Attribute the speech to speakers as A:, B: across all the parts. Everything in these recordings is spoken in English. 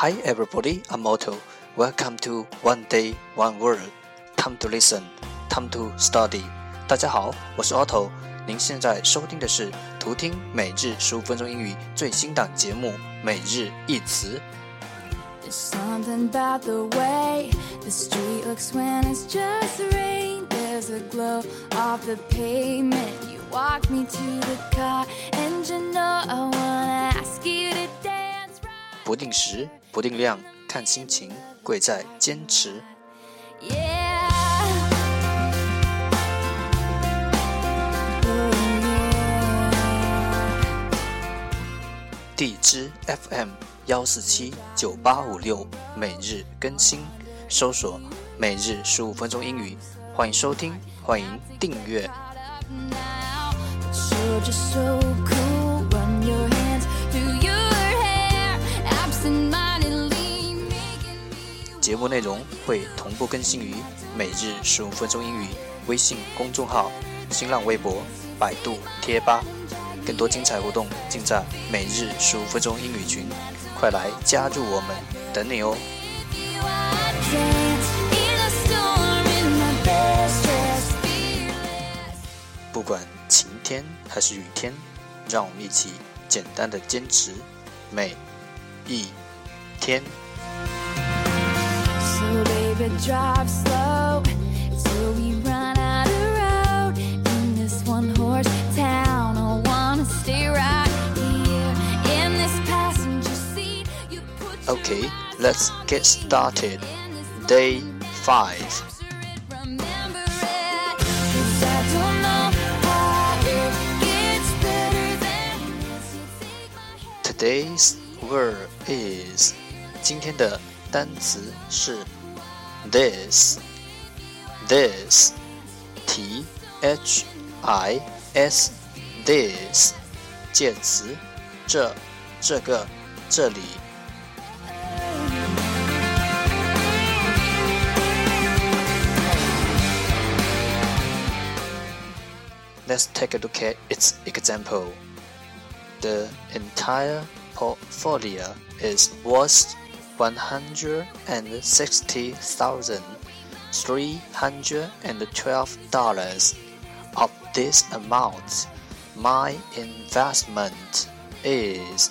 A: Hi everybody, I'm Otto. Welcome to One Day One Word. Time to listen, time to study. 大家好，我是 Otto。您现在收听的是图听每日十五分钟英语最新档节目《每日一词》。
B: There's something about the way the street looks when it's just rain. There's a glow off the pavement. You walk me to the car, and you know I wanna ask you to dance right.
A: 不定时，不定量，看心情，贵在坚持。地支 FM 幺四七九八五六每日更新，搜索“每日十五分钟英语”，欢迎收听，欢迎订阅。节目内容会同步更新于“每日十五分钟英语”微信公众号、新浪微博、百度贴吧，更多精彩活动尽在“每日十五分钟英语群”，快来加入我们，等你哦！不管晴天还是雨天，让我们一起简单的坚持每一天。
B: So baby, drive slow till we run out of road in this one-horse town. I wanna stay right here in this passenger seat. You put your
A: Okay, let's get started. Day five.
B: Remember it, 'cause I don't know how it gets better than this. You take my hand.
A: Today's word is 今天的单词是 this this t h i s this 介词这这个这里 Let's take a look at its example. The entire portfolio is worth one hundred and sixty thousand three hundred and twelve dollars. Of this amount, my investment is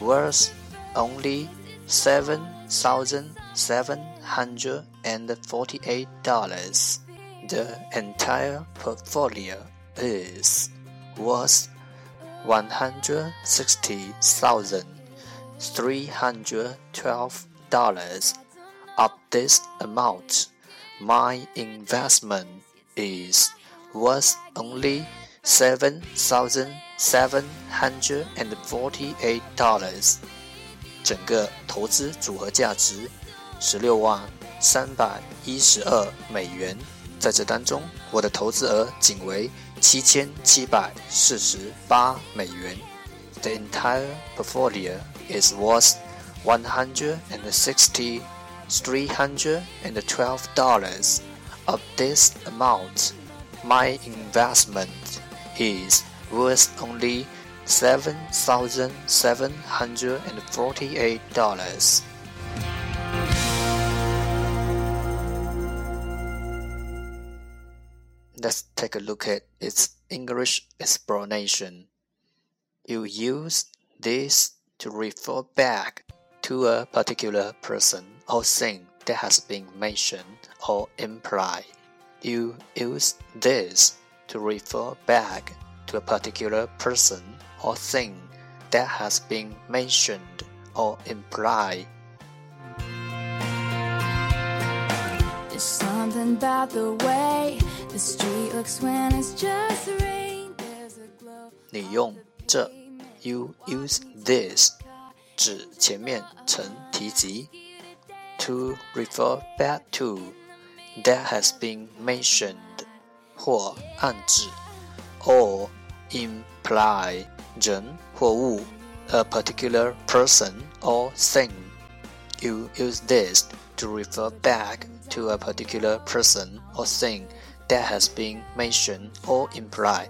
A: worth only seven thousand seven hundred and forty-eight dollars. The entire portfolio is worth one hundred sixty thousand three hundred twelve dollars. Of this amount, my investment is worth only seven thousand seven hundred and forty-eight dollars. 整个投资组合价值十六万三百一十二美元。在这当中，我的投资额仅为七千七百四十八美元。 The entire portfolio is worth one hundred and sixty three hundred and twelve dollars. Of this amount, my investment is worth only seven thousand seven hundred and forty-eight dollars. Let's take a look at its English explanation. You use this to refer back to a particular person or thing that has been mentioned or implied. You use this to refer back to a particular person or thing that has been mentioned or implied.
B: There's something about the way the street looks when it's just rain. There's a glow.
A: 你用这 you use this 指前面曾提及 to refer back to that has been mentioned 或暗指 or imply 人或物 a particular person or thing. You use this to refer back to a particular person or thing that has been mentioned or implied.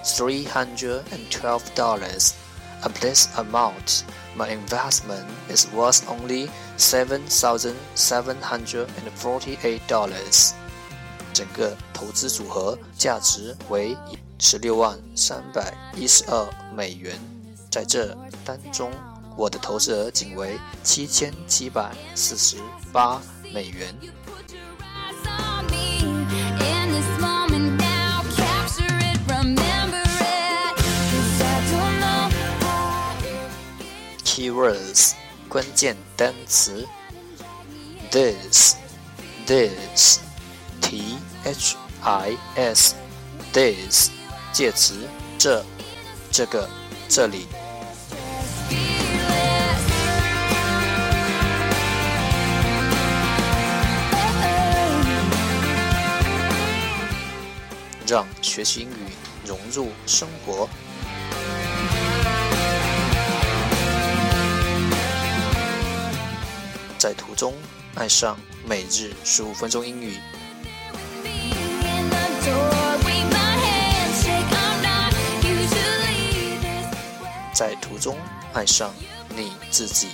A: hundred sixty thousand three hundred and twelve dollars. Of this amount, my investment is worth only seven thousand seven hundred and forty-eight dollars. 整个投资组合价值为十六万三百一十二美元。在这当中，我的投资额仅为七千七百四十八美元。 This 关键单词：this, this, t h i s, this 介词这、这个、这里。让学习英语融入生活。在途中爱上每日十五分钟英语。在途中爱上你自己。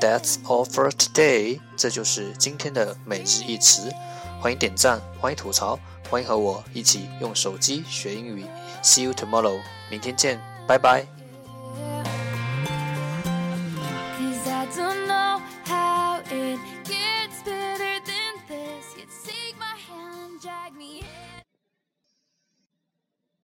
A: That's all for today。这就是今天的每日一词。欢迎点赞，欢迎吐槽，欢迎和我一起用手机学英语。See you tomorrow。明天见，拜拜。